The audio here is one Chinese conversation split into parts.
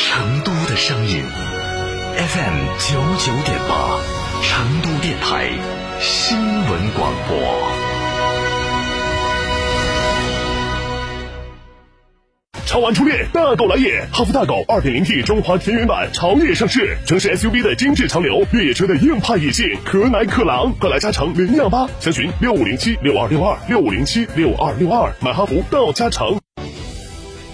成都的声音，FM 九九点八，成都电台新闻广播。超玩初恋，大狗来也！哈弗大狗 2.0T 中华田园版潮野上市，城市 SUV 的精致潮流，越野车的硬派野性，可奶可狼，快来加诚零幺八，详询六五零七六二六二六五零七六二六二，买哈弗到加诚。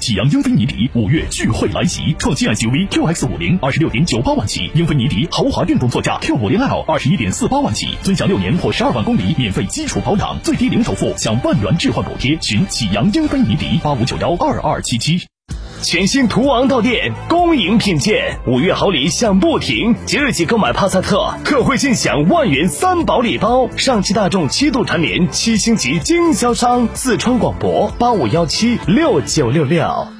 启阳英菲尼迪五月聚会来袭，创新 SUV QX 五零二十六点九八万起，英菲尼迪豪华运动座驾 Q 五零 L 二十一点四八万起，尊享六年或十二万公里免费基础保养，最低零首付享万元置换补贴。寻启阳英菲尼迪八五九幺二二七七。全新途昂到店，恭迎品鉴，五月好礼享不停。即日起购买帕萨特，特惠尽享万元三宝礼包。上汽大众七度蝉联七星级经销商，四川广博八五幺七六九六六。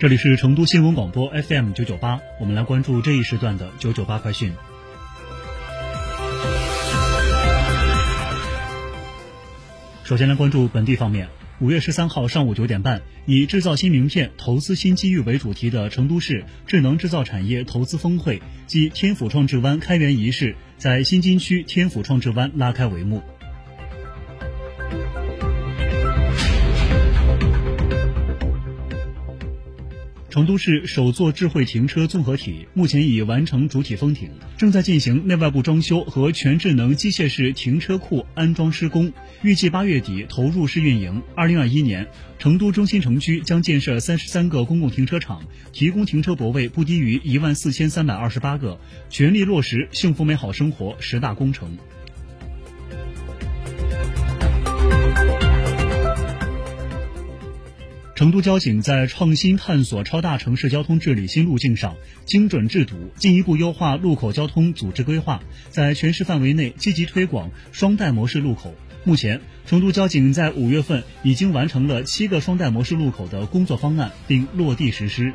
这里是成都新闻广播 FM 九九八，我们来关注这一时段的九九八快讯。首先来关注本地方面，五月十三号上午九点半，以“制造新名片，投资新机遇”为主题的成都市智能制造产业投资峰会暨天府创智湾开园仪式在新津区天府创智湾拉开帷幕。成都市首座智慧停车综合体目前已完成主体封停，正在进行内外部装修和全智能机械式停车库安装施工，预计八月底投入试运营。二零二一年，成都中心城区将建设三十三个公共停车场，提供停车泊位不低于一万四千三百二十八个，全力落实幸福美好生活十大工程。成都交警在创新探索超大城市交通治理新路径上，精准制堵，进一步优化路口交通组织规划，在全市范围内积极推广双带模式路口。目前，成都交警在五月份已经完成了七个双带模式路口的工作方案，并落地实施。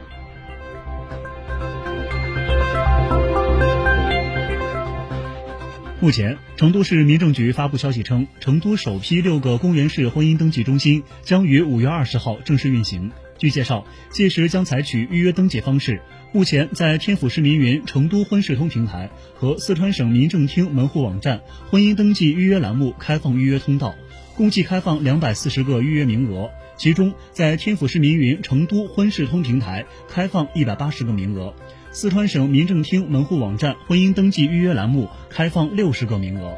目前，成都市民政局发布消息称，成都首批六个公园式婚姻登记中心将于五月二十号正式运行。据介绍，届时将采取预约登记方式。目前，在天府市民云成都婚事通平台和四川省民政厅门户网站婚姻登记预约栏目开放预约通道，共计开放两百四十个预约名额。其中，在天府市民云成都婚事通平台开放一百八十个名额。四川省民政厅门户网站婚姻登记预约栏目开放六十个名额。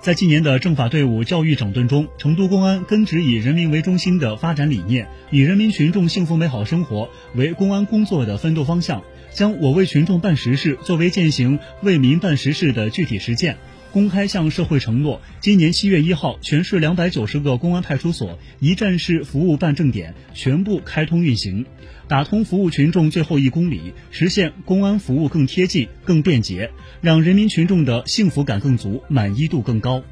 在今年的政法队伍教育整顿中，成都公安根植以人民为中心的发展理念，以人民群众幸福美好生活为公安工作的奋斗方向，将“我为群众办实事”作为践行为民办实事的具体实践。公开向社会承诺，今年七月一号，全市两百九十个公安派出所一站式服务办证点全部开通运行，打通服务群众最后一公里，实现公安服务更贴近、更便捷，让人民群众的幸福感更足，满意度更高。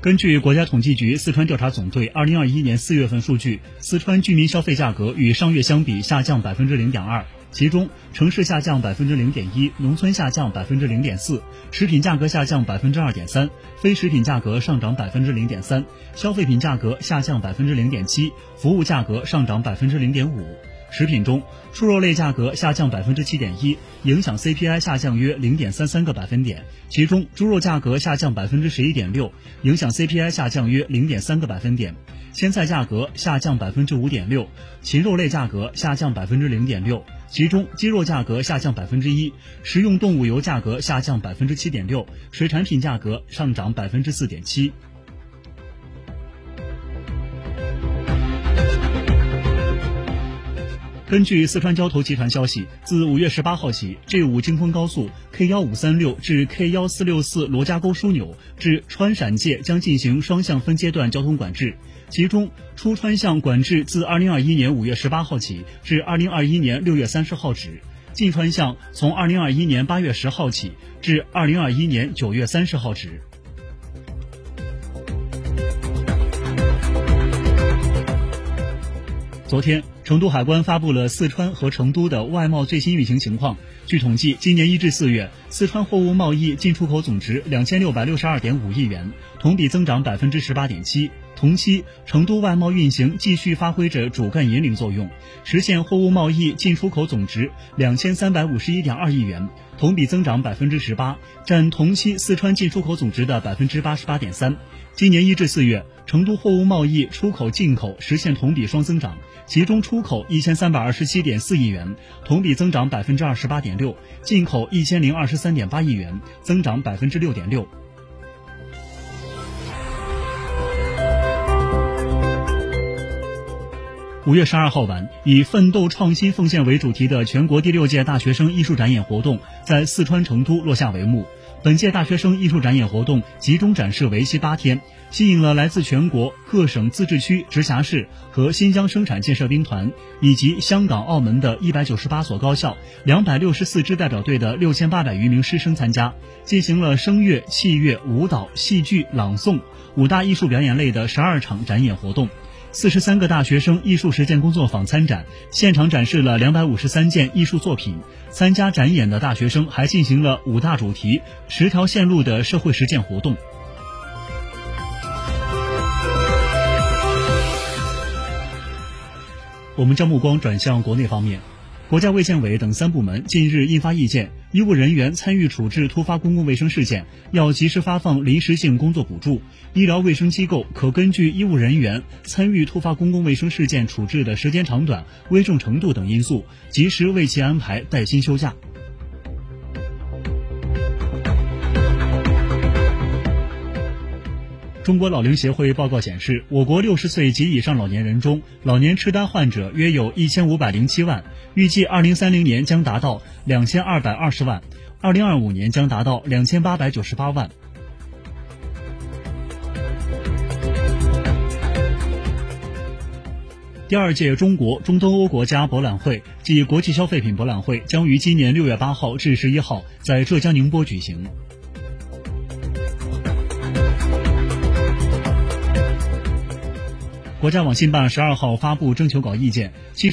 根据国家统计局四川调查总队二零二一年四月份数据，四川居民消费价格与上月相比下降百分之零点二。其中，城市下降百分之零点一，农村下降百分之零点四，食品价格下降百分之二点三，非食品价格上涨百分之零点三，消费品价格下降百分之零点七，服务价格上涨百分之零点五。食品中，猪肉类价格下降百分之七点一，影响 CPI 下降约零点三三个百分点。其中，猪肉价格下降百分之十一点六，影响 CPI 下降约零点三个百分点。鲜菜价格下降百分之五点六，禽肉类价格下降百分之零点六。其中，鸡肉价格下降百分之一，食用动物油价格下降百分之七点六，水产品价格上涨百分之四点七。根据四川交投集团消息，自五月十八号起，G 五京昆高速 K 幺五三六至 K 幺四六四罗家沟枢纽至川陕界将进行双向分阶段交通管制。其中，出川向管制自二零二一年五月十八号起至二零二一年六月三十号止；进川向从二零二一年八月十号起至二零二一年九月三十号止。昨天，成都海关发布了四川和成都的外贸最新运行情况。据统计，今年一至四月，四川货物贸易进出口总值两千六百六十二点五亿元，同比增长百分之十八点七。同期，成都外贸运行继续发挥着主干引领作用，实现货物贸易进出口总值两千三百五十一点二亿元，同比增长百分之十八，占同期四川进出口总值的百分之八十八点三。今年一至四月，成都货物贸易出口进口实现同比双增长。其中出口一千三百二十七点四亿元，同比增长百分之二十八点六；进口一千零二十三点八亿元，增长百分之六点六。五月十二号晚，以“奋斗、创新、奉献”为主题的全国第六届大学生艺术展演活动在四川成都落下帷幕。本届大学生艺术展演活动集中展示为期八天，吸引了来自全国各省、自治区、直辖市和新疆生产建设兵团，以及香港、澳门的一百九十八所高校、两百六十四支代表队的六千八百余名师生参加，进行了声乐、器乐、舞蹈、戏剧、朗诵五大艺术表演类的十二场展演活动。四十三个大学生艺术实践工作坊参展，现场展示了两百五十三件艺术作品。参加展演的大学生还进行了五大主题、十条线路的社会实践活动。我们将目光转向国内方面。国家卫健委等三部门近日印发意见，医务人员参与处置突发公共卫生事件，要及时发放临时性工作补助。医疗卫生机构可根据医务人员参与突发公共卫生事件处置的时间长短、危重程度等因素，及时为其安排带薪休假。中国老龄协会报告显示，我国六十岁及以上老年人中，老年痴呆患者约有一千五百零七万，预计二零三零年将达到两千二百二十万，二零二五年将达到两千八百九十八万。第二届中国中东欧国家博览会暨国际消费品博览会将于今年六月八号至十一号在浙江宁波举行。国家网信办十二号发布征求稿意见，其